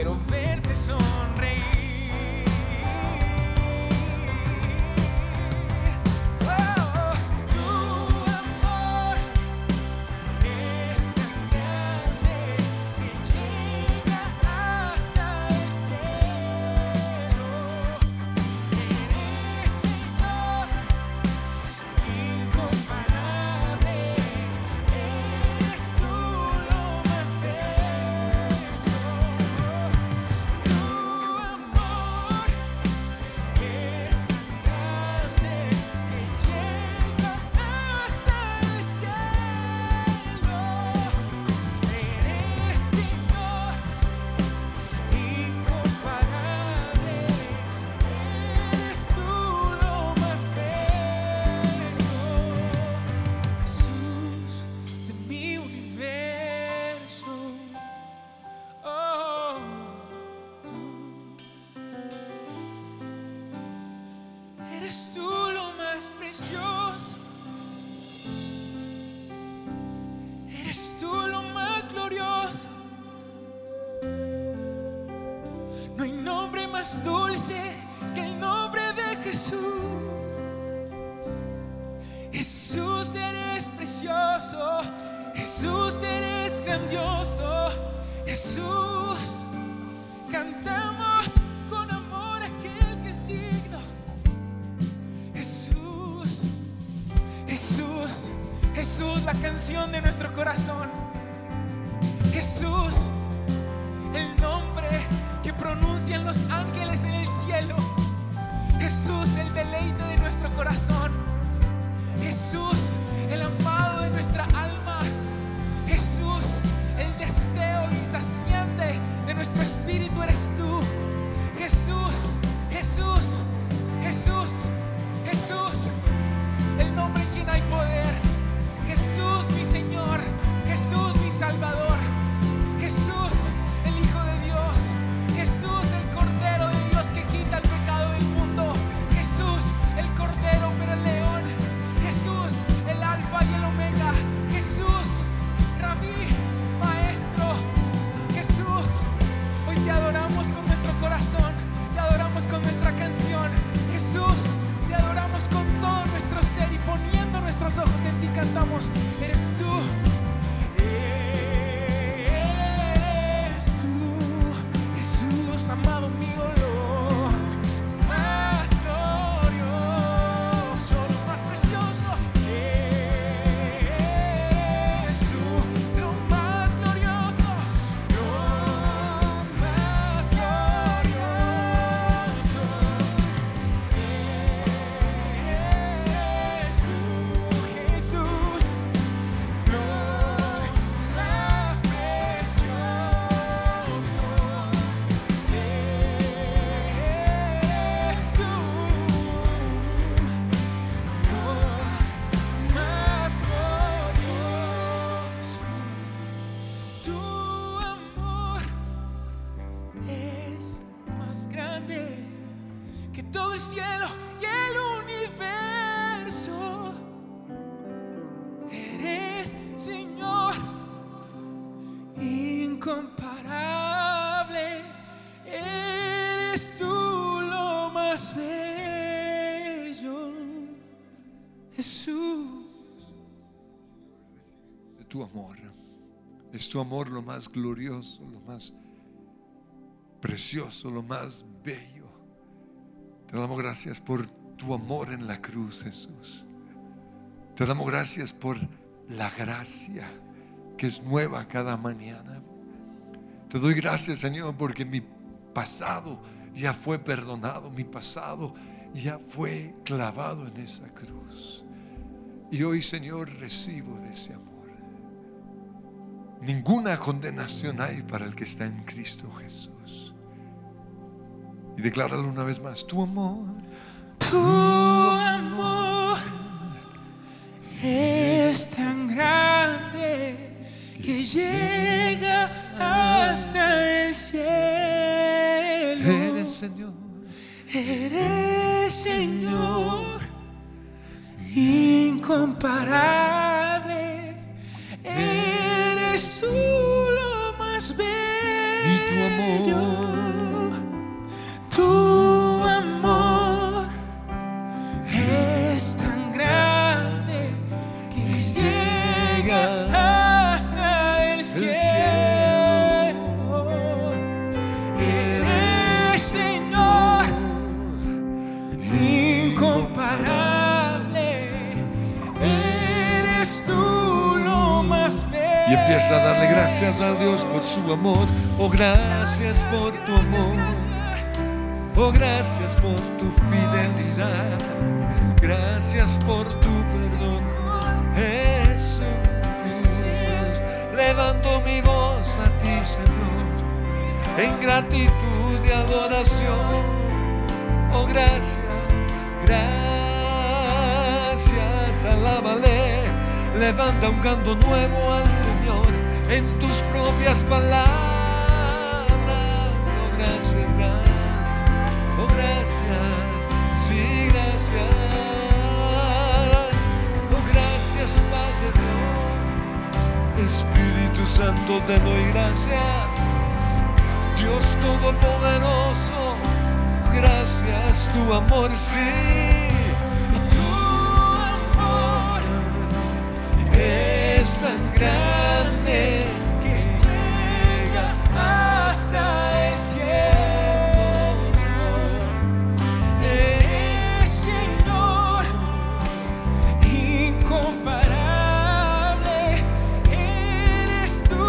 Quiero verte sonreír. Corazón. Jesús, el amado incomparable. Eres tú lo más bello, Jesús. de tu amor. Es tu amor lo más glorioso, lo más precioso, lo más bello. Te damos gracias por tu amor en la cruz, Jesús. Te damos gracias por la gracia que es nueva cada mañana. Te doy gracias, Señor, porque mi pasado ya fue perdonado, mi pasado ya fue clavado en esa cruz. Y hoy, Señor, recibo de ese amor. Ninguna condenación hay para el que está en Cristo Jesús. Y decláralo una vez más, tu amor. Tu amor es tan grande que llega hasta el cielo. Eres Señor. Eres Señor incomparable. A darle gracias a Dios por su amor. Oh, gracias por tu amor. Oh, gracias por tu fidelidad. Gracias por tu perdón, Jesús. Levanto mi voz a ti, Señor, en gratitud y adoración. Oh, gracias, gracias, alábale. Levanta un canto nuevo al Señor en tus propias palabras. Oh, gracias. Oh, gracias, sí, gracias. Oh, gracias, Padre Dios. Espíritu Santo, te doy gracias. Dios Todopoderoso, gracias, tu amor, sí. Tan grande que llega hasta el cielo. Eres Señor incomparable. Eres tú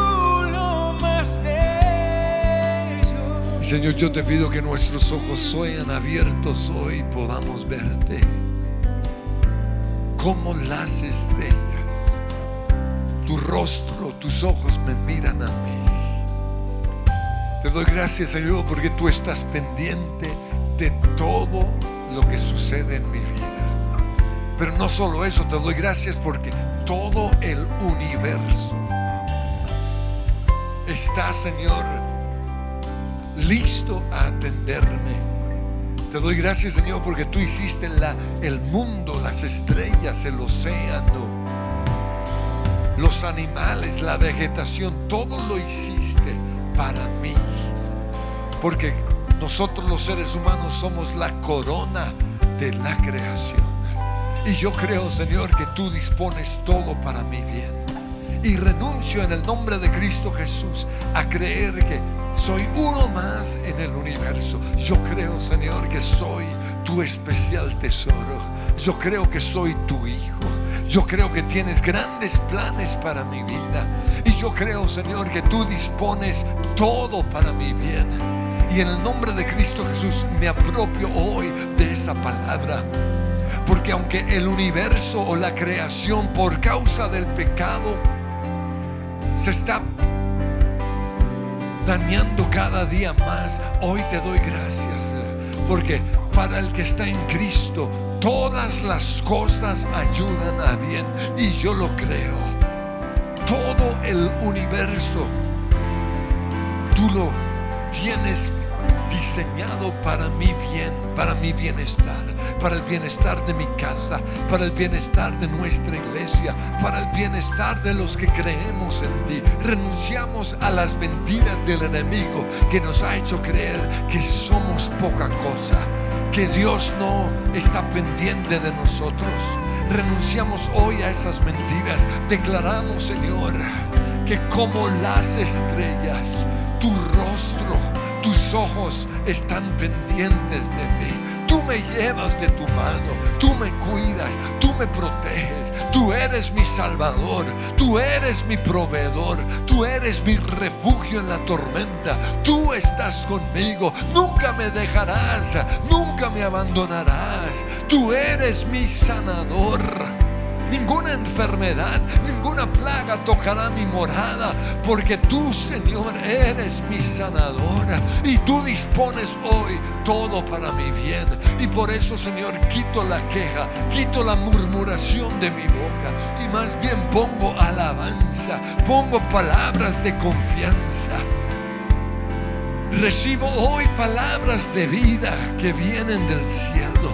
lo más bello. Señor, yo te pido que nuestros ojos sean abiertos hoy y podamos verte como las estrellas. Tu rostro, tus ojos me miran a mí. Te doy gracias, Señor, porque tú estás pendiente de todo lo que sucede en mi vida. Pero no solo eso, te doy gracias porque todo el universo está, Señor, listo a atenderme. Te doy gracias, Señor, porque tú hiciste la, el mundo, las estrellas, el océano, los animales, la vegetación, todo lo hiciste para mí. Porque nosotros los seres humanos somos la corona de la creación. Y yo creo, Señor, que tú dispones todo para mi bien. Y renuncio en el nombre de Cristo Jesús a creer que soy uno más en el universo. Yo creo, Señor, que soy tu especial tesoro. Yo creo que soy tu hijo. Yo creo que tienes grandes planes para mi vida. Y yo creo, Señor, que tú dispones todo para mi bien. Y en el nombre de Cristo Jesús me apropio hoy de esa palabra. Porque aunque el universo o la creación por causa del pecado se está dañando cada día más, hoy te doy gracias. Porque para el que está en Cristo, todas las cosas ayudan a bien. Y yo lo creo. Todo el universo, tú lo tienes diseñado para mi bien, para mi bienestar. para el bienestar de mi casa, para el bienestar de nuestra iglesia, para el bienestar de los que creemos en ti. Renunciamos a las mentiras del enemigo que nos ha hecho creer que somos poca cosa, que Dios no está pendiente de nosotros. Renunciamos hoy a esas mentiras. Declaramos, Señor, que como las estrellas, tu rostro, tus ojos están pendientes de mí Tú me llevas de tu mano, tú me cuidas, tú me proteges, tú eres mi salvador, tú eres mi proveedor, tú eres mi refugio en la tormenta, tú estás conmigo, nunca me dejarás, me abandonarás, tú eres mi sanador. Ninguna enfermedad, ninguna plaga tocará mi morada, porque tú, Señor, eres mi sanadora y tú dispones hoy todo para mi bien. Y por eso, Señor, quito la queja, quito la murmuración de mi boca y más bien pongo alabanza, pongo palabras de confianza. Recibo hoy palabras de vida que vienen del cielo.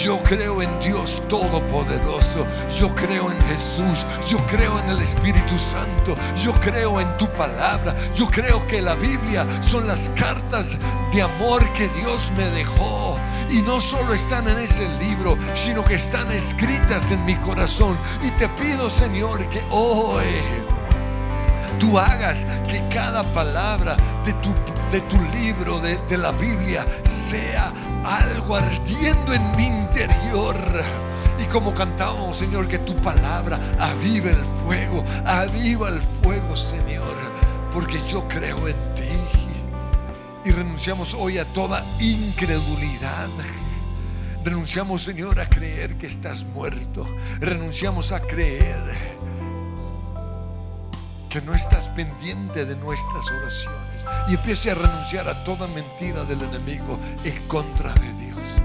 Yo creo en Dios Todopoderoso. Yo creo en Jesús. Yo creo en el Espíritu Santo. Yo creo en tu palabra. Yo creo que la Biblia son las cartas de amor que Dios me dejó. Y no solo están en ese libro, sino que están escritas en mi corazón. Y te pido, Señor, que hoy tú hagas que cada palabra de tu, de tu libro, de, de la Biblia, sea algo ardiendo en mi interior. Y como cantábamos, Señor, que tu palabra aviva el fuego, aviva el fuego, Señor, porque yo creo en ti. Y renunciamos hoy a toda incredulidad. Renunciamos, Señor, a creer que estás muerto. Renunciamos a creer que no estás pendiente de nuestras oraciones y empiece a renunciar a toda mentira del enemigo en contra de Dios.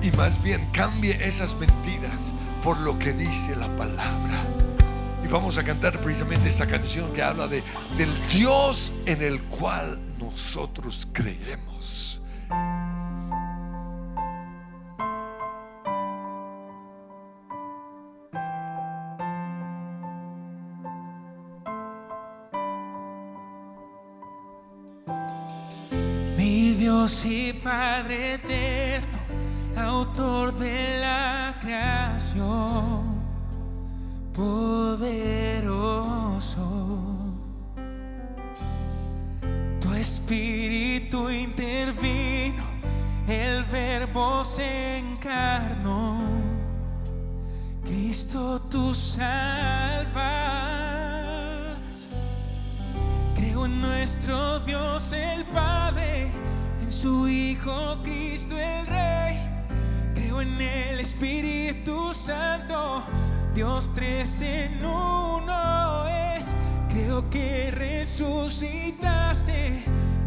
Y más bien cambie esas mentiras por lo que dice la palabra. Y vamos a cantar precisamente esta canción que habla de, del Dios en el cual nosotros creemos. Dios y Padre eterno, autor de la creación, poderoso. Tu espíritu intervino, el verbo se encarnó. Cristo tú salvas. Creo en nuestro Dios el Padre su Hijo Cristo el Rey. Creo en el Espíritu Santo, Dios tres en uno es. Creo que resucitaste,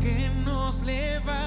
que nos levantarás.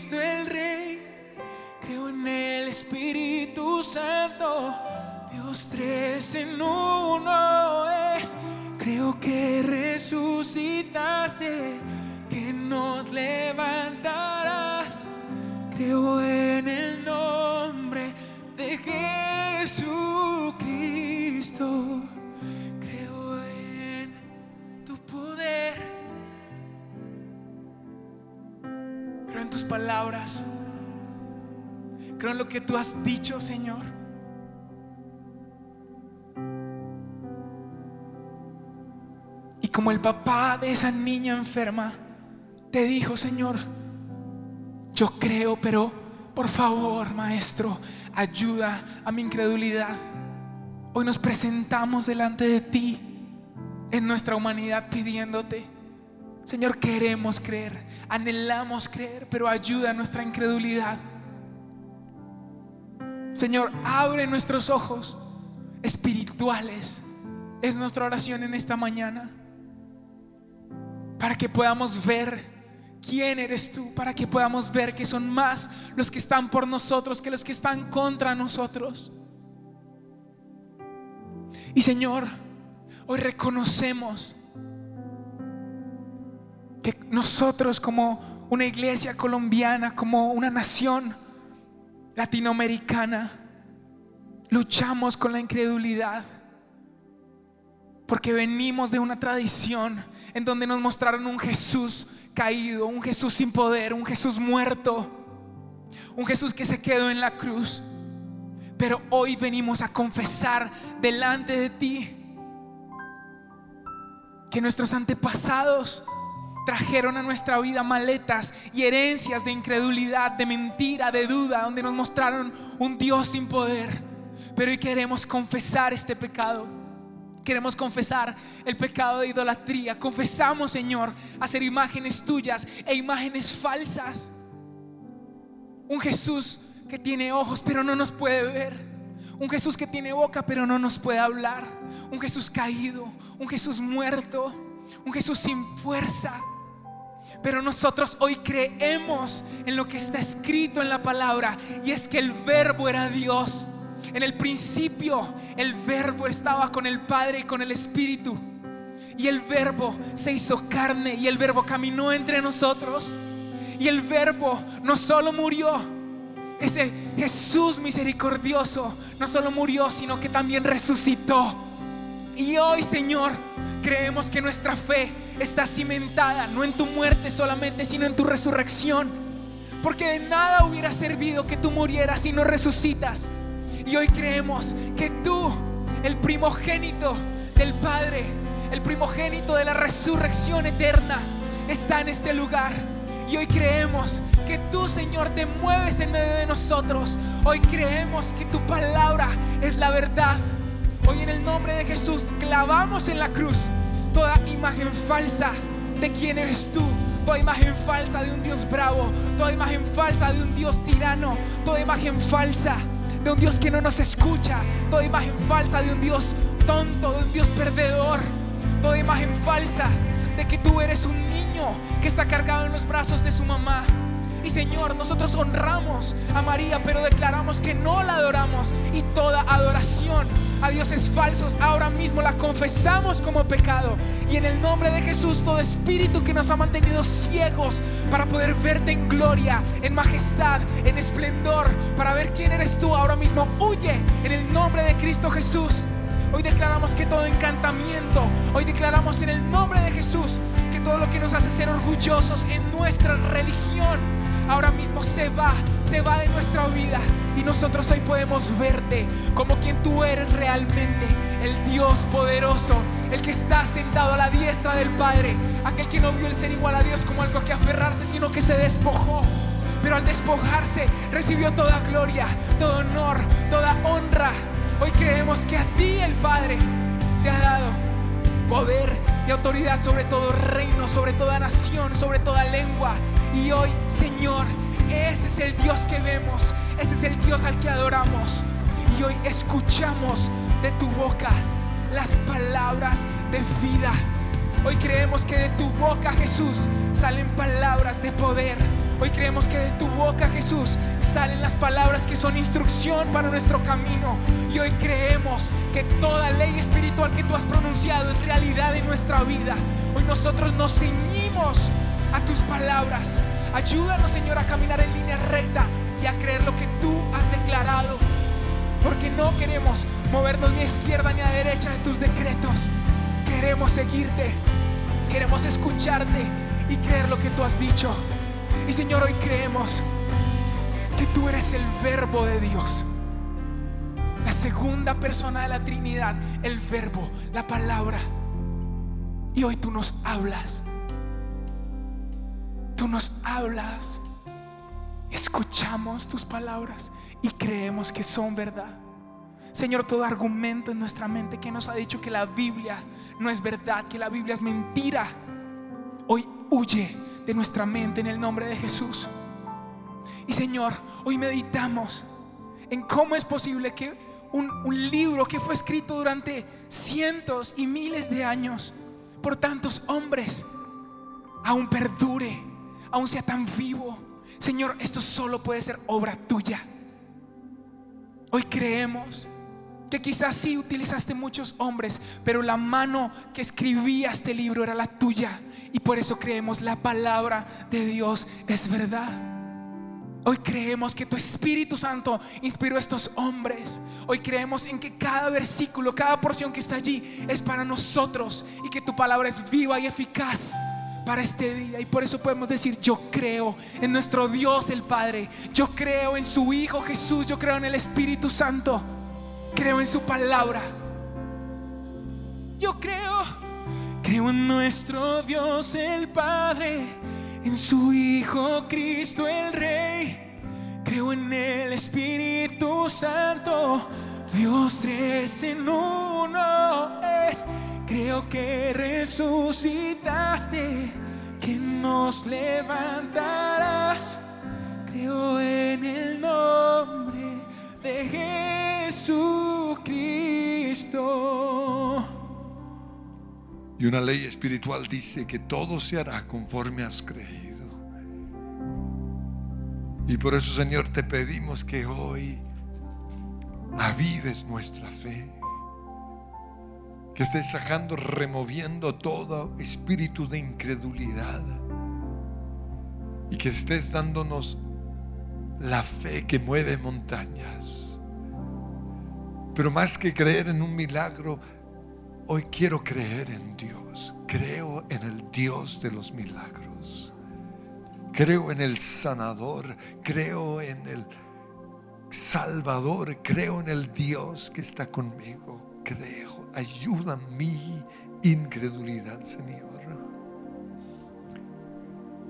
Cristo el Rey. Creo en el Espíritu Santo, Dios tres en uno es. Creo que resucitaste, que nos levantarás. Creo en el nombre de Jesucristo. Palabras. Creo en lo que tú has dicho, Señor. Y como el papá de esa niña enferma te dijo, Señor, yo creo, pero por favor, Maestro, ayuda a mi incredulidad. Hoy nos presentamos delante de ti en nuestra humanidad pidiéndote, Señor, queremos creer, anhelamos creer, pero ayuda a nuestra incredulidad. Señor, abre nuestros ojos espirituales. Es nuestra oración en esta mañana. Para que podamos ver quién eres tú. Para que podamos ver que son más los que están por nosotros que los que están contra nosotros. Y Señor, hoy reconocemos que nosotros como una iglesia colombiana, como una nación, latinoamericana, luchamos con la incredulidad. Porque venimos de una tradición en donde nos mostraron un Jesús caído, un Jesús sin poder, un Jesús muerto, un Jesús que se quedó en la cruz. Pero hoy venimos a confesar delante de ti que nuestros antepasados trajeron a nuestra vida maletas y herencias de incredulidad, de mentira, de duda, donde nos mostraron un Dios sin poder. Pero hoy queremos confesar este pecado. Queremos confesar el pecado de idolatría. Confesamos, Señor, hacer imágenes tuyas e imágenes falsas. Un Jesús que tiene ojos pero no nos puede ver. Un Jesús que tiene boca pero no nos puede hablar. Un Jesús caído. Un Jesús muerto. Un Jesús sin fuerza. Pero nosotros hoy creemos en lo que está escrito en la palabra. Y es que el verbo era Dios. En el principio el verbo estaba con el Padre y con el Espíritu. Y el verbo se hizo carne y el verbo caminó entre nosotros. Y el verbo no solo murió, ese Jesús misericordioso no solo murió, sino que también resucitó. Y hoy, Señor, creemos que nuestra fe está cimentada no en tu muerte solamente, sino en tu resurrección. Porque de nada hubiera servido que tú murieras si no resucitas. Y hoy creemos que tú, el primogénito del Padre, el primogénito de la resurrección eterna, está en este lugar. Y hoy creemos que tú, Señor, te mueves en medio de nosotros. Hoy creemos que tu palabra es la verdad. Hoy en el nombre de Jesús clavamos en la cruz toda imagen falsa de quién eres tú. Toda imagen falsa de un Dios bravo. Toda imagen falsa de un Dios tirano. Toda imagen falsa de un Dios que no nos escucha. Toda imagen falsa de un Dios tonto, de un Dios perdedor. Toda imagen falsa de que tú eres un niño que está cargado en los brazos de su mamá. Y Señor, nosotros honramos a María, pero declaramos que no la adoramos. Y toda adoración a dioses falsos ahora mismo la confesamos como pecado. Y en el nombre de Jesús, todo espíritu que nos ha mantenido ciegos para poder verte en gloria, en majestad, en esplendor, para ver quién eres tú ahora mismo, huye en el nombre de Cristo Jesús. Hoy declaramos que todo encantamiento, hoy declaramos en el nombre de Jesús que todo lo que nos hace ser orgullosos en nuestra religión, ahora mismo se va, se va de nuestra vida. Y nosotros hoy podemos verte como quien tú eres realmente, el Dios poderoso, el que está sentado a la diestra del Padre, aquel que no vio el ser igual a Dios como algo a que aferrarse, sino que se despojó. Pero al despojarse recibió toda gloria, todo honor, toda honra. Hoy creemos que a ti el Padre te ha dado poder y autoridad sobre todo reino, sobre toda nación, sobre toda lengua. Y hoy, Señor, ese es el Dios que vemos, ese es el Dios al que adoramos. Y hoy escuchamos de tu boca las palabras de vida. Hoy creemos que de tu boca, Jesús, salen palabras de poder. Hoy creemos que de tu boca, Jesús, salen las palabras que son instrucción para nuestro camino. Y hoy creemos que toda ley espiritual que tú has pronunciado es realidad en nuestra vida. Hoy nosotros nos ceñimos a tus palabras. Ayúdanos, Señor, a caminar en línea recta y a creer lo que tú has declarado. Porque no queremos movernos ni a izquierda ni a derecha de tus decretos. Queremos seguirte, queremos escucharte y creer lo que tú has dicho. Y Señor, hoy creemos que tú eres el verbo de Dios. La segunda persona de la Trinidad, el verbo, la palabra. Y hoy tú nos hablas. Tú nos hablas. Escuchamos tus palabras y creemos que son verdad. Señor, todo argumento en nuestra mente que nos ha dicho que la Biblia no es verdad, que la Biblia es mentira, hoy huye de nuestra mente en el nombre de Jesús. Y Señor, hoy meditamos en cómo es posible que un, libro que fue escrito durante cientos y miles de años por tantos hombres aún perdure, aún sea tan vivo. Señor, esto solo puede ser obra tuya. Hoy creemos que quizás sí utilizaste muchos hombres, pero la mano que escribía este libro era la tuya. Y por eso creemos la palabra de Dios es verdad. Hoy creemos que tu Espíritu Santo inspiró a estos hombres. Hoy creemos en que cada versículo, cada porción que está allí es para nosotros y que tu palabra es viva y eficaz para este día. Y por eso podemos decir, yo creo en nuestro Dios el Padre. Yo creo en su Hijo Jesús. Yo creo en el Espíritu Santo. Creo en su palabra. Yo creo, creo en nuestro Dios el Padre, en su Hijo Cristo el Rey. Creo en el Espíritu Santo, Dios tres en uno es. Creo que resucitaste, que nos levantarás. Creo en el nombre de Jesucristo. Y una ley espiritual dice que todo se hará conforme has creído. Y por eso, Señor, te pedimos que hoy avives nuestra fe. Que estés sacando, removiendo todo espíritu de incredulidad. Y que estés dándonos la fe que mueve montañas. Pero más que creer en un milagro, hoy quiero creer en Dios. Creo en el Dios de los milagros. Creo en el sanador. Creo en el salvador. Creo en el Dios que está conmigo. Creo. Ayuda mi incredulidad, Señor.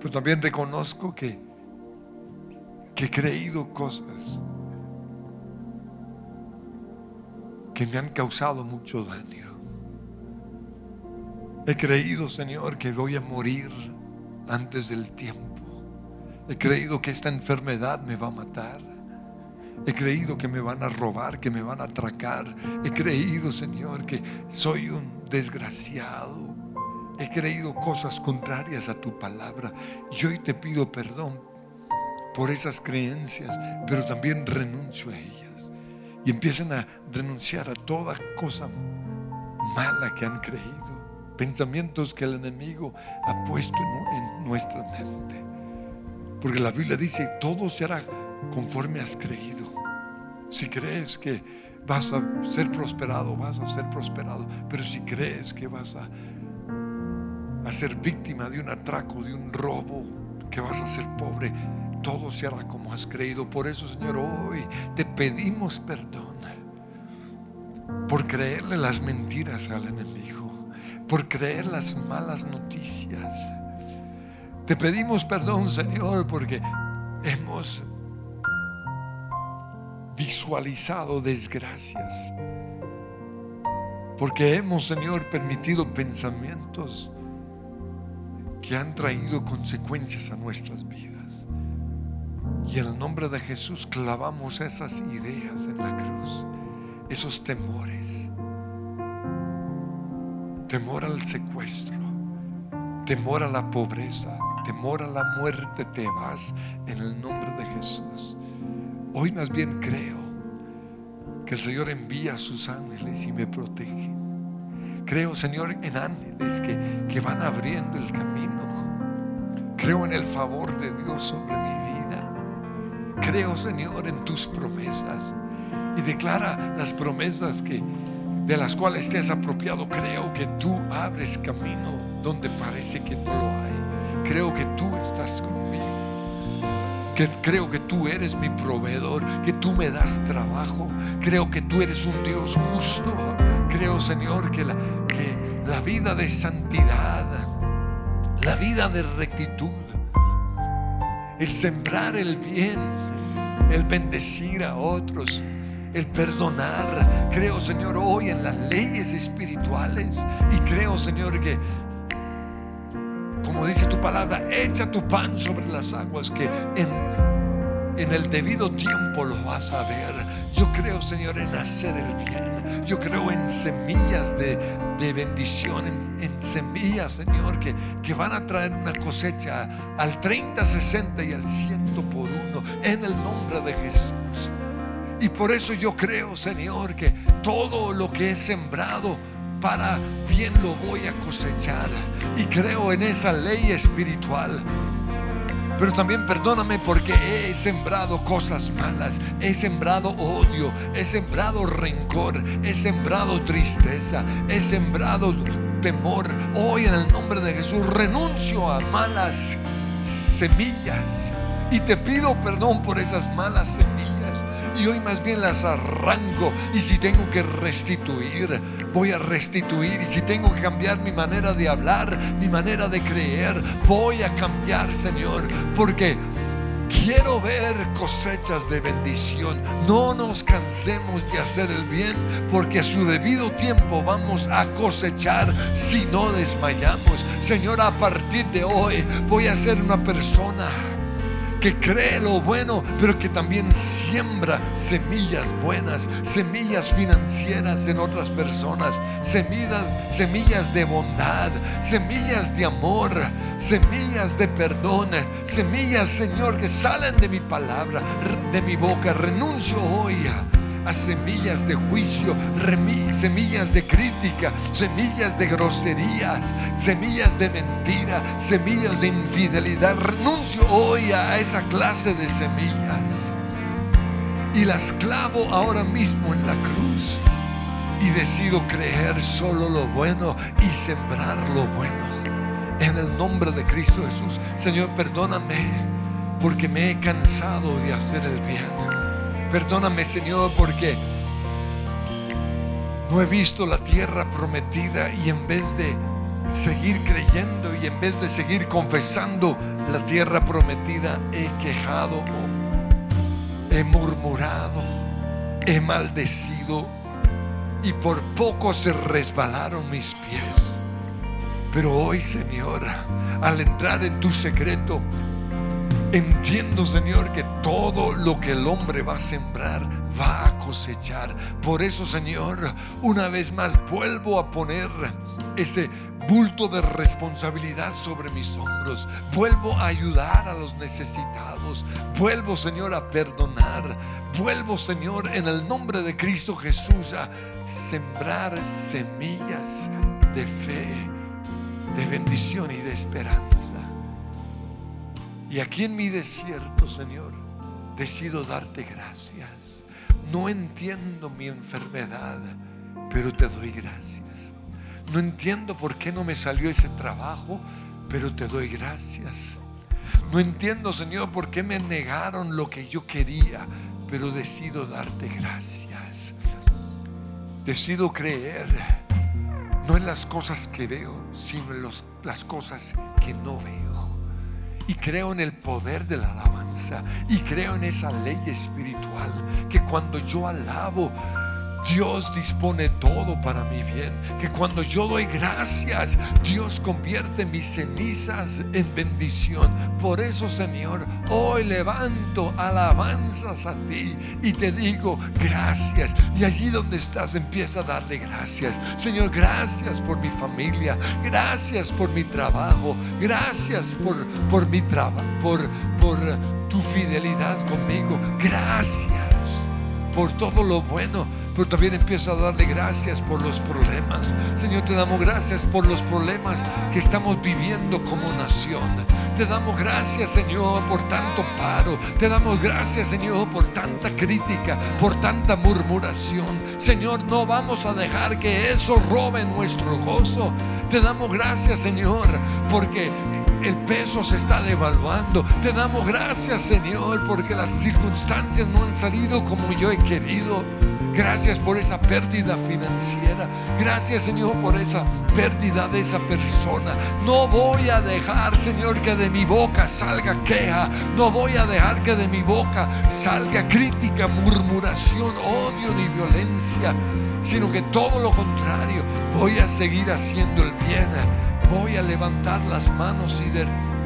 Pues también reconozco que que he creído cosas que me han causado mucho daño. He creído, Señor, que voy a morir antes del tiempo. He creído que esta enfermedad me va a matar. He creído que me van a robar, que me van a atracar. He creído, Señor, que soy un desgraciado. He creído cosas contrarias a tu palabra. Y hoy te pido perdón por esas creencias, pero también renuncio a ellas. Y empiezan a renunciar a toda cosa mala que han creído, pensamientos que el enemigo ha puesto en nuestra mente. Porque la Biblia dice, todo se hará conforme has creído. Si crees que vas a ser prosperado, vas a ser prosperado. Pero si crees que vas a, a ser víctima de un atraco, de un robo, que vas a ser pobre, todo se hará como has creído. Por eso, Señor, hoy te pedimos perdón por creerle las mentiras al enemigo, por creer las malas noticias. Te pedimos perdón, Señor, porque hemos visualizado desgracias. Porque hemos, Señor, permitido pensamientos que han traído consecuencias a nuestras vidas. Y en el nombre de Jesús clavamos esas ideas en la cruz, esos temores. Temor al secuestro, temor a la pobreza, temor a la muerte, te vas en el nombre de Jesús. Hoy más bien creo que el Señor envía a sus ángeles y me protege. Creo, Señor, en ángeles que, que van abriendo el camino. Creo en el favor de Dios sobre mi vida. Creo, Señor, en tus promesas. Y declara las promesas que de las cuales te has apropiado. Creo que tú abres camino donde parece que no lo hay. Creo que tú estás conmigo. Que creo que tú eres mi proveedor, que tú me das trabajo. Creo que tú eres un Dios justo. Creo, Señor, que la, que la vida de santidad, la vida de rectitud, el sembrar el bien, el bendecir a otros, el perdonar. Creo, Señor, hoy en las leyes espirituales. Y creo, Señor, que, como dice tu palabra, echa tu pan sobre las aguas, que en, en el debido tiempo lo vas a ver. Yo creo, Señor, en hacer el bien. Yo creo en semillas de, de bendición, en, en, semillas, Señor, que, que van a traer una cosecha al 30, 60 y al 100 por uno. En el nombre de Jesús. Y por eso yo creo, Señor, que todo lo que he sembrado para bien lo voy a cosechar. Y creo en esa ley espiritual. Pero también perdóname porque he sembrado cosas malas, he sembrado odio, he sembrado rencor, he sembrado tristeza, he sembrado temor. Hoy en el nombre de Jesús renuncio a malas semillas y te pido perdón por esas malas semillas y hoy más bien las arranco. Y si tengo que restituir, voy a restituir. Y si tengo que cambiar mi manera de hablar, mi manera de creer, voy a cambiar, Señor. Porque quiero ver cosechas de bendición. No nos cansemos de hacer el bien, porque a su debido tiempo vamos a cosechar si no desmayamos. Señor, a partir de hoy voy a ser una persona que cree lo bueno, pero que también siembra semillas buenas, semillas financieras en otras personas, semillas, semillas de bondad, semillas de amor, semillas de perdón, semillas, Señor, que salen de mi palabra, de mi boca. Renuncio hoy semillas de juicio, semillas de crítica, semillas de groserías, semillas de mentira, semillas de infidelidad. Renuncio hoy a esa clase de semillas y las clavo ahora mismo en la cruz y decido creer solo lo bueno y sembrar lo bueno. En el nombre de Cristo Jesús, Señor, perdóname porque me he cansado de hacer el bien Perdóname, Señor, porque no he visto la tierra prometida y en vez de seguir creyendo y en vez de seguir confesando la tierra prometida, he quejado, he murmurado, he maldecido y por poco se resbalaron mis pies. Pero hoy, Señor, al entrar en tu secreto, Entiendo, Señor, que todo lo que el hombre va a sembrar va a cosechar. Por eso, Señor, una vez más vuelvo a poner ese bulto de responsabilidad sobre mis hombros. Vuelvo a ayudar a los necesitados. Vuelvo, Señor, a perdonar. Vuelvo, Señor, en el nombre de Cristo Jesús a sembrar semillas de fe, de bendición y de esperanza. Y aquí en mi desierto, Señor, decido darte gracias. No entiendo mi enfermedad, pero te doy gracias. No entiendo por qué no me salió ese trabajo, pero te doy gracias. No entiendo, Señor, por qué me negaron lo que yo quería, pero decido darte gracias. Decido creer, no en las cosas que veo, sino en las cosas que no veo. Y creo en el poder de la alabanza. Y creo en esa ley espiritual. Que cuando yo alabo, Dios dispone todo para mi bien. Que cuando yo doy gracias, Dios convierte mis cenizas en bendición. Por eso, Señor, hoy levanto alabanzas a ti y te digo gracias. Y allí donde estás, empieza a darle gracias. Señor, gracias por mi familia. Gracias por mi trabajo. Gracias por, por mi trabajo. Por, por tu fidelidad conmigo. Gracias por todo lo bueno, pero también empieza a darle gracias por los problemas. Señor, te damos gracias por los problemas que estamos viviendo como nación. Te damos gracias, Señor, por tanto paro. Te damos gracias, Señor, por tanta crítica, por tanta murmuración. Señor, no vamos a dejar que eso robe nuestro gozo. Te damos gracias, Señor, porque el peso se está devaluando. Te damos gracias, Señor, porque las circunstancias no han salido como yo he querido. Gracias por esa pérdida financiera. Gracias, Señor, por esa pérdida de esa persona. No voy a dejar, Señor, que de mi boca salga queja. No voy a dejar que de mi boca salga crítica, murmuración, odio ni violencia. Sino que todo lo contrario, voy a seguir haciendo el bien voy a levantar las manos y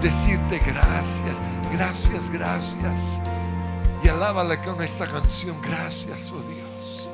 decirte gracias, gracias, gracias. Y alábala con esta canción, gracias, oh Dios.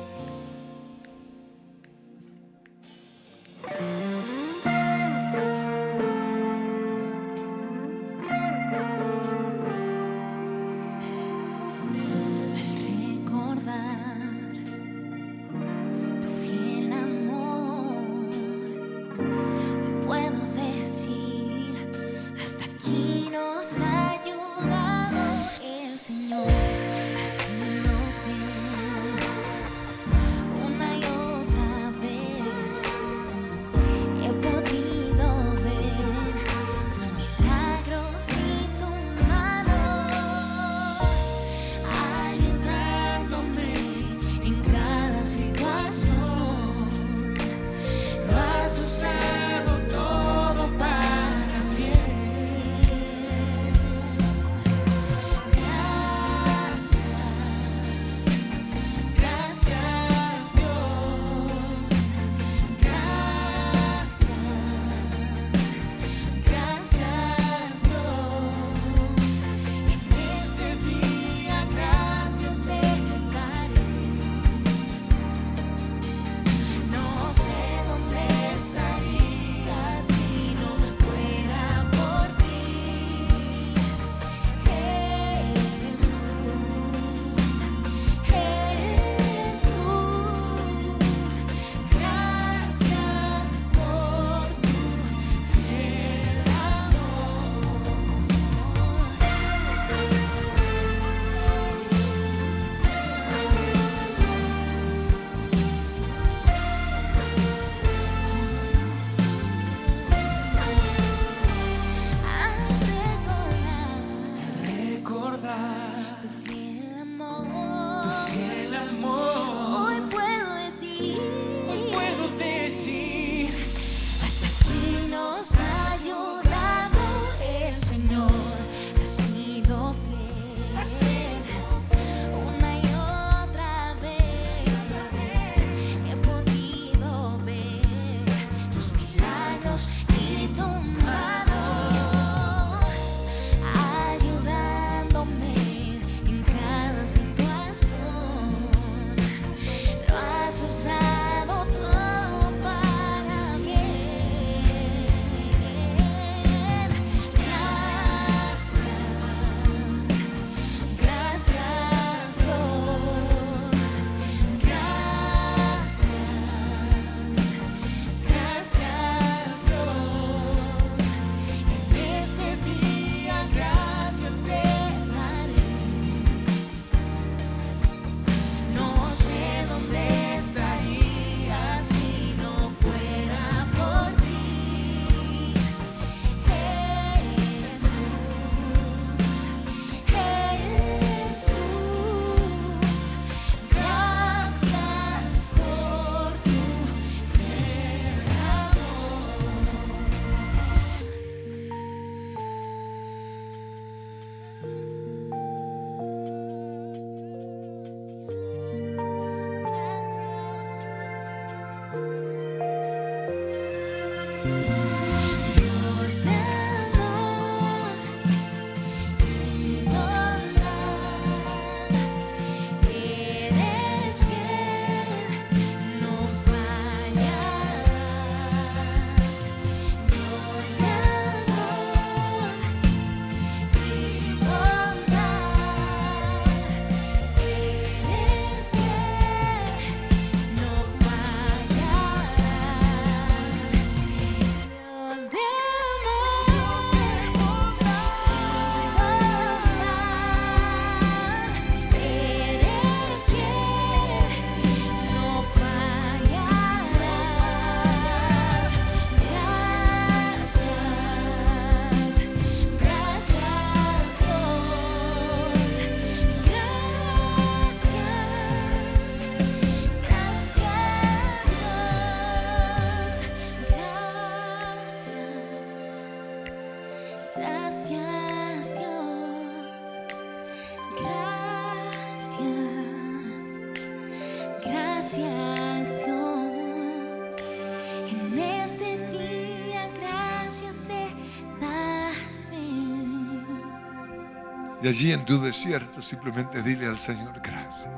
Y allí en tu desierto simplemente dile al Señor gracias.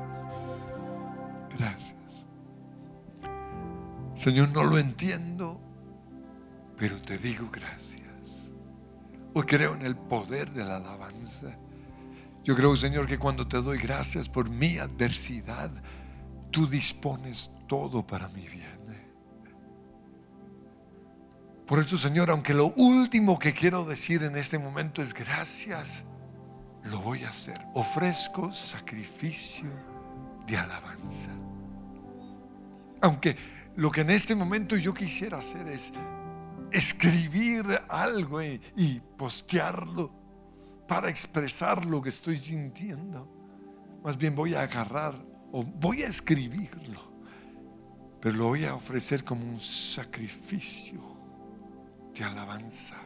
Gracias. Señor, no lo entiendo, pero te digo gracias. Hoy creo en el poder de la alabanza. Yo creo, Señor, que cuando te doy gracias por mi adversidad, tú dispones todo para mi bien. Por eso, Señor, aunque lo último que quiero decir en este momento es gracias, lo voy a hacer. Ofrezco sacrificio de alabanza. Aunque lo que en este momento yo quisiera hacer es escribir algo y, postearlo para expresar lo que estoy sintiendo. Más bien voy a agarrar o voy a escribirlo, pero lo voy a ofrecer como un sacrificio de alabanza.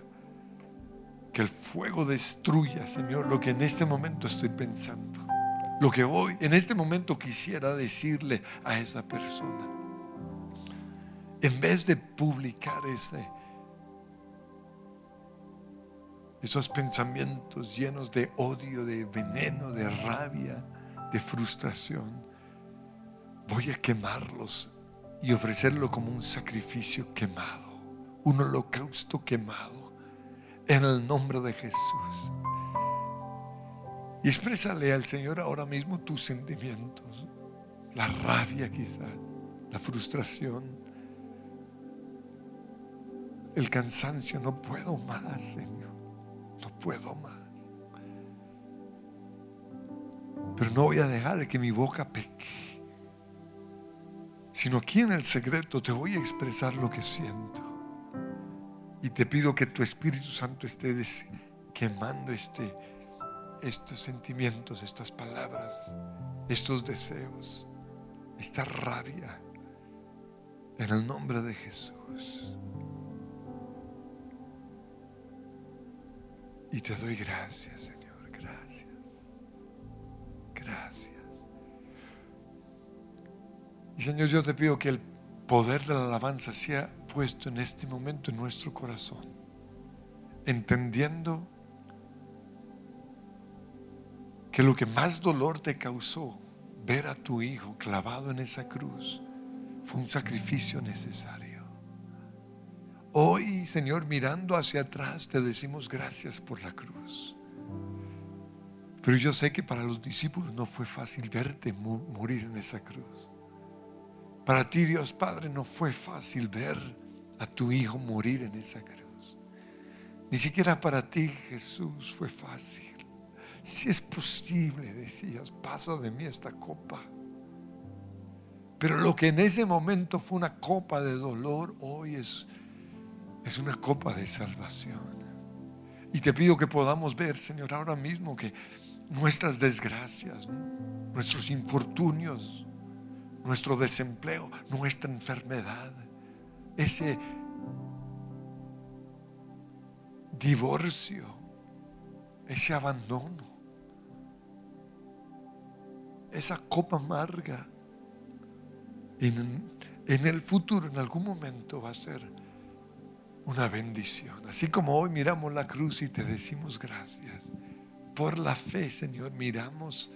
Que el fuego destruya, Señor, lo que en este momento estoy pensando. Lo que hoy, en este momento quisiera decirle a esa persona. En vez de publicar ese, esos pensamientos llenos de odio, de veneno, de rabia, de frustración, voy a quemarlos y ofrecerlo como un sacrificio quemado, un holocausto quemado, en el nombre de Jesús. Y exprésale al Señor ahora mismo tus sentimientos, la rabia quizá, la frustración, el cansancio, no puedo más, Señor, no puedo más. Pero no voy a dejar de que mi boca peque, sino aquí en el secreto te voy a expresar lo que siento. Y te pido que tu Espíritu Santo esté quemando este, estos sentimientos, estas palabras, estos deseos, esta rabia, en el nombre de Jesús. Y te doy gracias, Señor, gracias. Gracias. Y Señor, yo te pido que el poder de la alabanza sea puesto en este momento en nuestro corazón, entendiendo que lo que más dolor te causó ver a tu hijo clavado en esa cruz fue un sacrificio necesario. Hoy, Señor, mirando hacia atrás, te decimos gracias por la cruz. Pero yo sé que para los discípulos no fue fácil verte morir en esa cruz. Para ti, Dios Padre, no fue fácil ver a tu Hijo morir en esa cruz. Ni siquiera para ti, Jesús, fue fácil. Si es posible, decías, pasa de mí esta copa. Pero lo que en ese momento fue una copa de dolor, hoy es, es una copa de salvación. Y te pido que podamos ver, Señor, ahora mismo que nuestras desgracias, nuestros infortunios, nuestro desempleo, nuestra enfermedad, ese divorcio, ese abandono, esa copa amarga, en, el futuro, en algún momento va a ser una bendición. Así como hoy miramos la cruz y te decimos gracias. Por la fe, Señor, miramos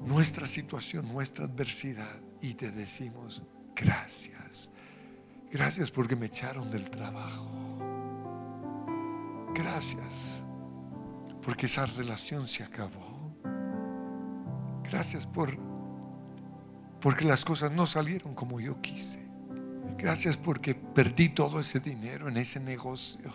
nuestra situación, nuestra adversidad y te decimos gracias. Gracias porque me echaron del trabajo. Gracias porque esa relación se acabó. Gracias por porque las cosas no salieron como yo quise. Gracias porque perdí todo ese dinero en ese negocio.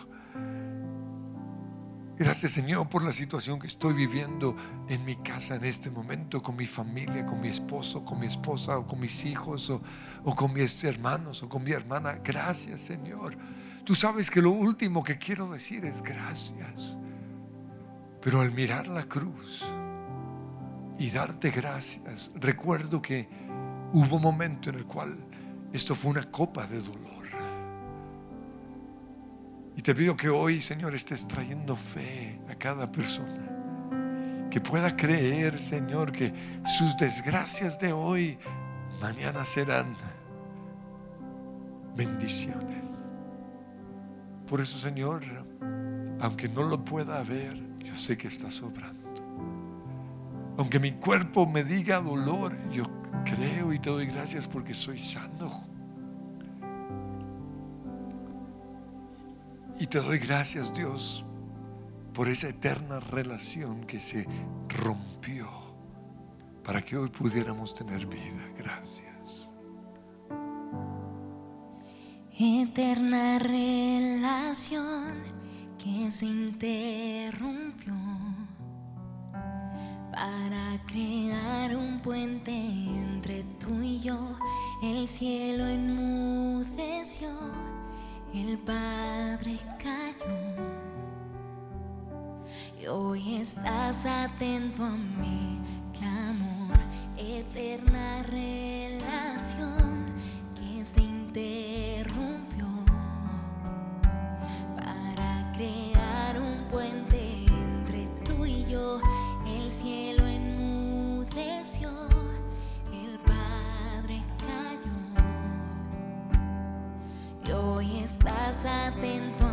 Gracias Señor por la situación que estoy viviendo en mi casa en este momento, con mi familia, con mi esposo, con mi esposa, o con mis hijos, o, con mis hermanos, o con mi hermana. Gracias Señor. Tú sabes que lo último que quiero decir es gracias. Pero al mirar la cruz y darte gracias, recuerdo que hubo un momento en el cual esto fue una copa de dolor. Y te pido que hoy, Señor, estés trayendo fe a cada persona. Que pueda creer, Señor, que sus desgracias de hoy, mañana serán bendiciones. Por eso, Señor, aunque no lo pueda ver, yo sé que está sobrando. Aunque mi cuerpo me diga dolor, yo creo y te doy gracias porque soy sano. Y te doy gracias, Dios, por esa eterna relación que se rompió para que hoy pudiéramos tener vida. Gracias. Eterna relación que se interrumpió para crear un puente entre tú y yo. El cielo enmudeció, el Padre cayó. Y hoy estás atento a mi clamor, eterna relación que se interrumpió para crear un puente estás atento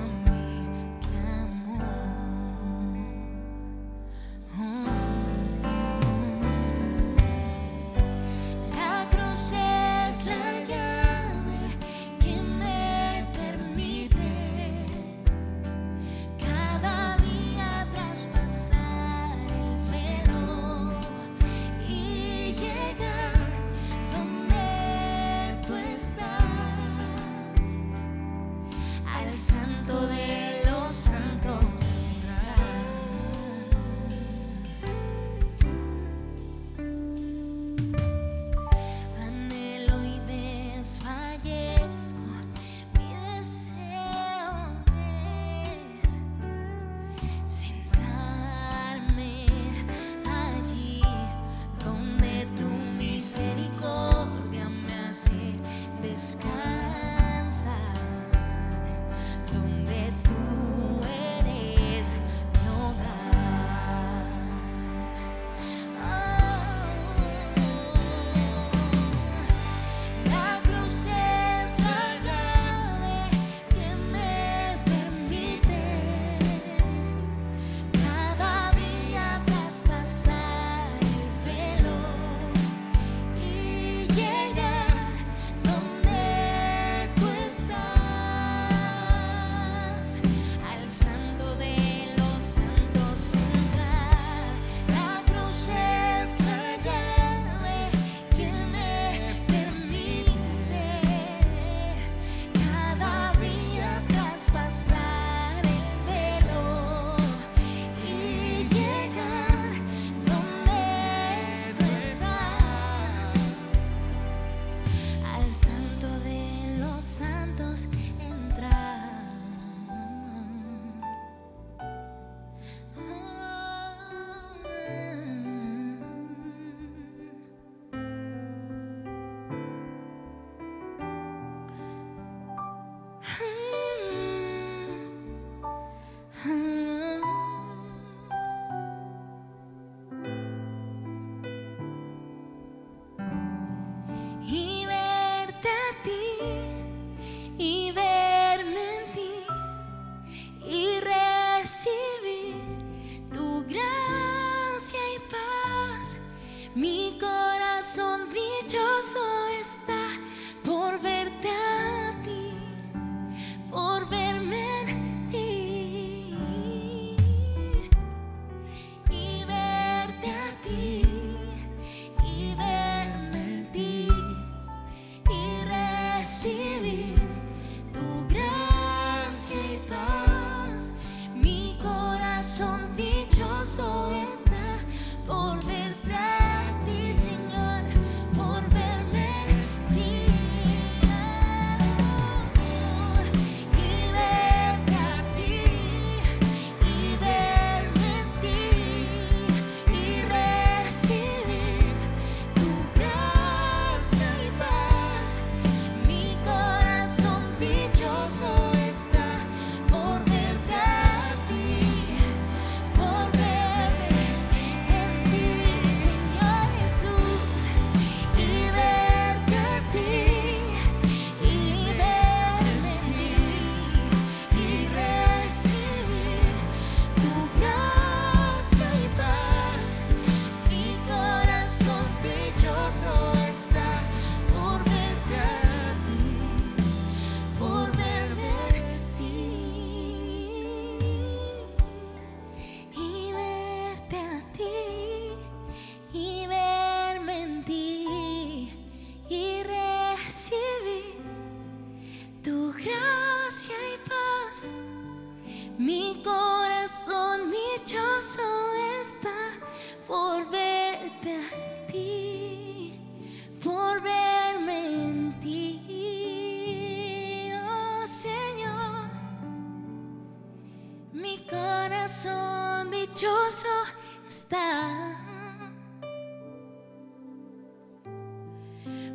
sky.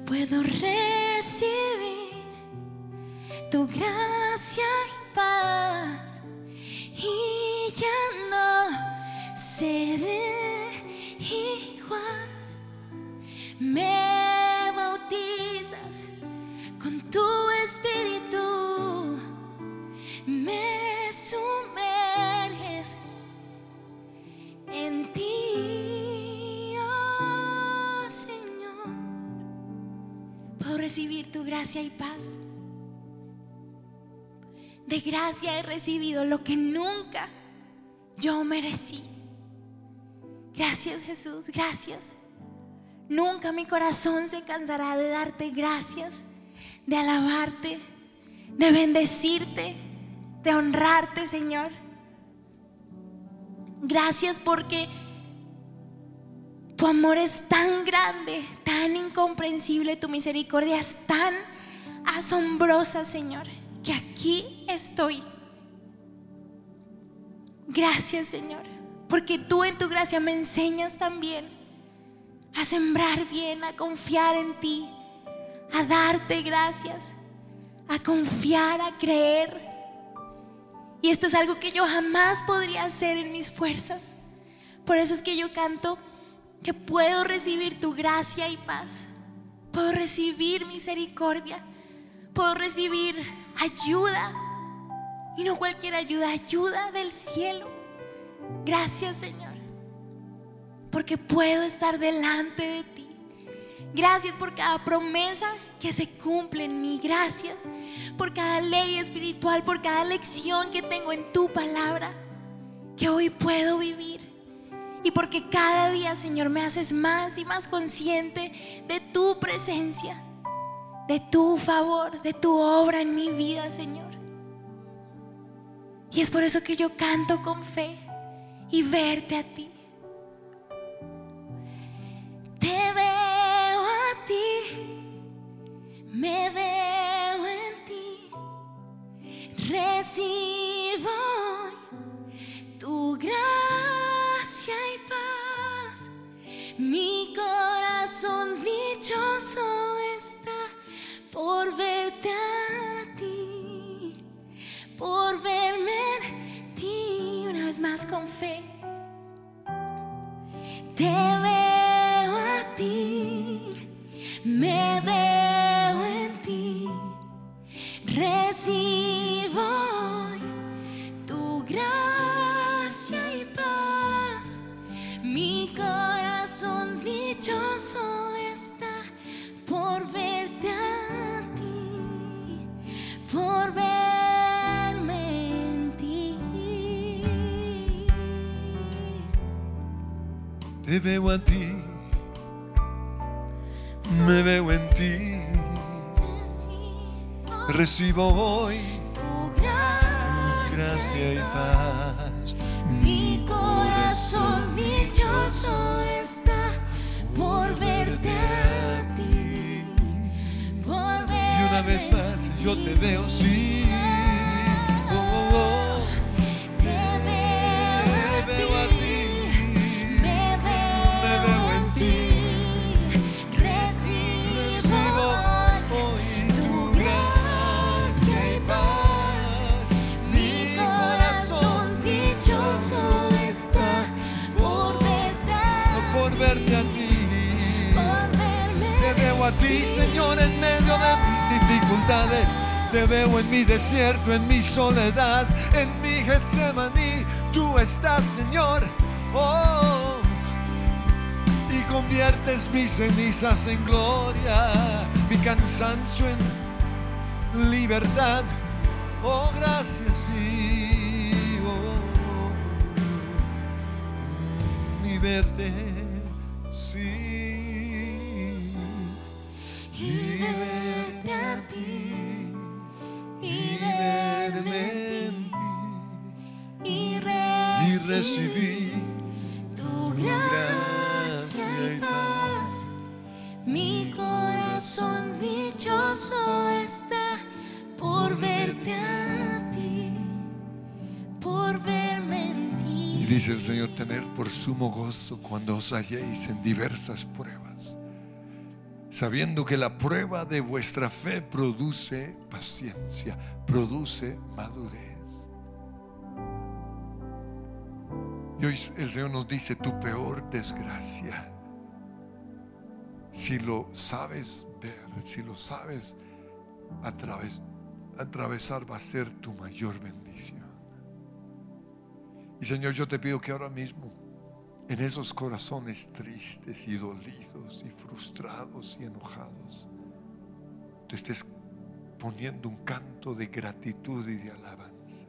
Puedo recibir tu gracia y paz recibir tu gracia y paz. De gracia he recibido lo que nunca yo merecí. Gracias Jesús, gracias. Nunca mi corazón se cansará de darte gracias, de alabarte, de bendecirte, de honrarte, Señor. Gracias porque tu amor es tan grande, tan incomprensible, tu misericordia es tan asombrosa, Señor, que aquí estoy. Gracias, Señor, porque tú en tu gracia me enseñas también a sembrar bien, a confiar en ti, a darte gracias, a confiar, a creer. Y esto es algo que yo jamás podría hacer en mis fuerzas. Por eso es que yo canto que puedo recibir tu gracia y paz. Puedo recibir misericordia. Puedo recibir ayuda. Y no cualquier ayuda, ayuda del cielo. Gracias Señor. Porque puedo estar delante de ti. Gracias por cada promesa que se cumple en mí. Gracias por cada ley espiritual, por cada lección que tengo en tu palabra. Que hoy puedo vivir. Y porque cada día, Señor, me haces más y más consciente de tu presencia, de tu favor, de tu obra en mi vida, Señor. Y es por eso que yo canto con fe y verte a ti. Te veo a ti, me veo en ti, recibo tu gracia y paz. Mi corazón dichoso está por verte a ti, por verme en ti una vez más con fe. Te veo a ti, me veo en ti, recibo tu gracia dichoso está por verte a ti, por verme en ti. Te veo a ti, me veo en ti. Recibo hoy tu gracia, y paz. Mi corazón dichoso está por verte a ti, por Y una vez más yo te veo, sí. Oh, oh, oh. Te veo a ti. Señor, en medio de mis dificultades. Te veo en mi desierto, en mi soledad, en mi Getsemaní. Tú estás, Señor. Oh, y conviertes mis cenizas en gloria, mi cansancio en libertad. Oh, gracias, sí. Oh, y verte, y verte a ti y verme en ti. recibí tu gracia y paz. Mi corazón dichoso está por verte a ti, por verme en ti. Y dice el Señor, tener por sumo gozo cuando os halléis en diversas pruebas, sabiendo que la prueba de vuestra fe produce paciencia, produce madurez. Y hoy el Señor nos dice, tu peor desgracia, si lo sabes ver, si lo sabes atravesar, va a ser tu mayor bendición. Y Señor, yo te pido que ahora mismo, en esos corazones tristes y dolidos y frustrados y enojados, te estés poniendo un canto de gratitud y de alabanza.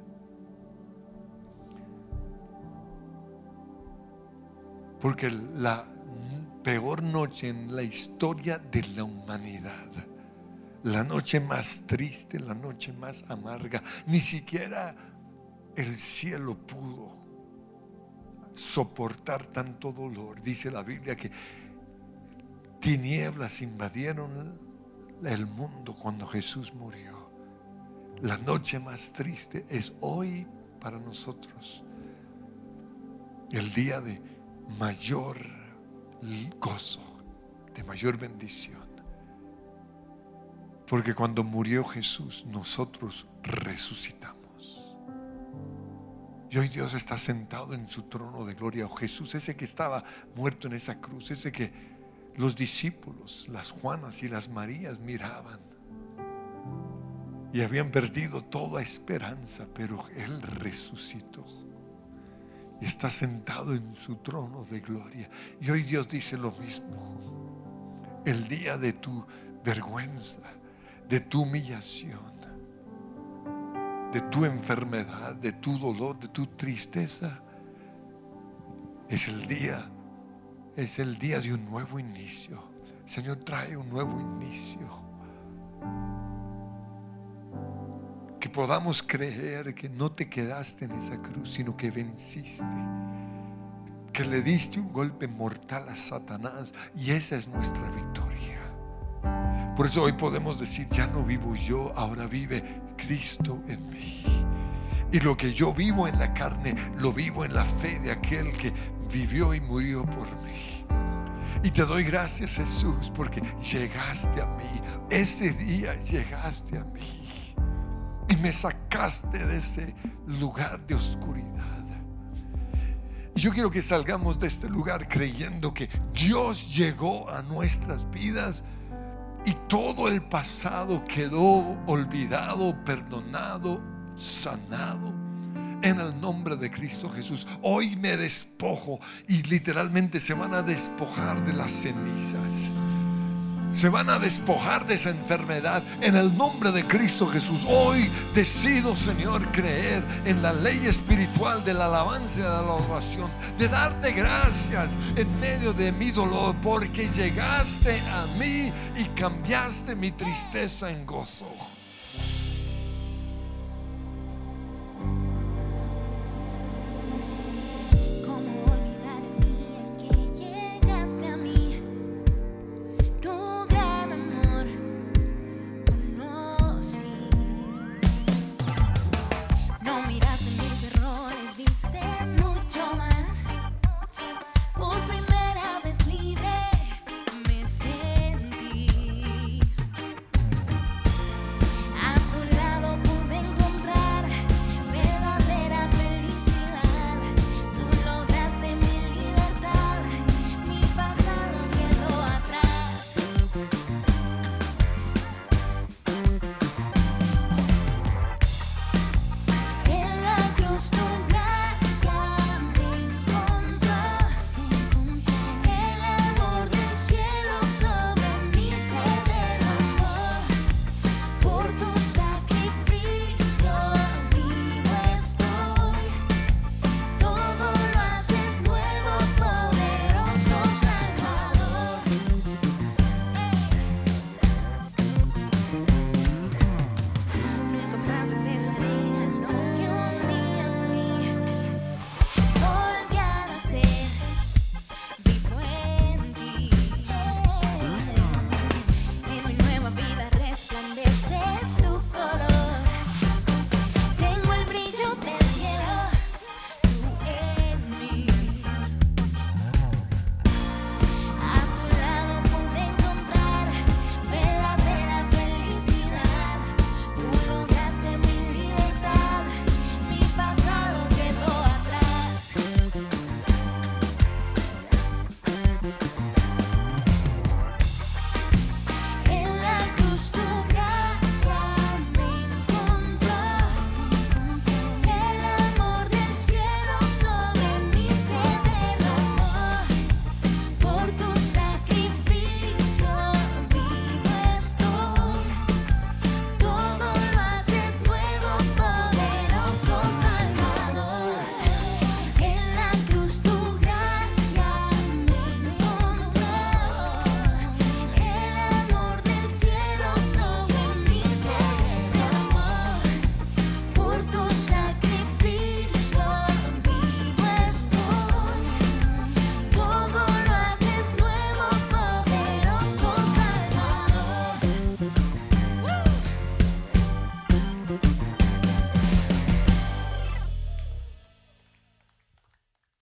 Porque la peor noche en la historia de la humanidad, la noche más triste, la noche más amarga, ni siquiera el cielo pudo soportar tanto dolor. Dice la Biblia que tinieblas invadieron el mundo cuando Jesús murió. La noche más triste es hoy para nosotros. El día de mayor gozo, de mayor bendición. Porque cuando murió Jesús, nosotros resucitamos. Y hoy Dios está sentado en su trono de gloria. Oh, Jesús, ese que estaba muerto en esa cruz, ese que los discípulos, las Juanas y las Marías miraban. Y habían perdido toda esperanza, pero Él resucitó. Y está sentado en su trono de gloria. Y hoy Dios dice lo mismo. El día de tu vergüenza, de tu humillación, de tu enfermedad, de tu dolor, de tu tristeza, es el día, es el día de un nuevo inicio. Señor trae un nuevo inicio. Que podamos creer que no te quedaste en esa cruz, sino que venciste. Que le diste un golpe mortal a Satanás y esa es nuestra victoria. Por eso hoy podemos decir, ya no vivo yo, ahora vive Cristo en mí. Y lo que yo vivo en la carne, lo vivo en la fe de aquel que vivió y murió por mí. Y te doy gracias Jesús porque llegaste a mí. Ese día llegaste a mí. Y me sacaste de ese lugar de oscuridad. Yo quiero que salgamos de este lugar creyendo que Dios llegó a nuestras vidas y todo el pasado quedó olvidado, perdonado, sanado. En el nombre de Cristo Jesús. Hoy me despojo y literalmente se van a despojar de las cenizas. Se van a despojar de esa enfermedad en el nombre de Cristo Jesús. Hoy decido, Señor, creer en la ley espiritual de la alabanza y de la oración, de darte gracias en medio de mi dolor, porque llegaste a mí y cambiaste mi tristeza en gozo.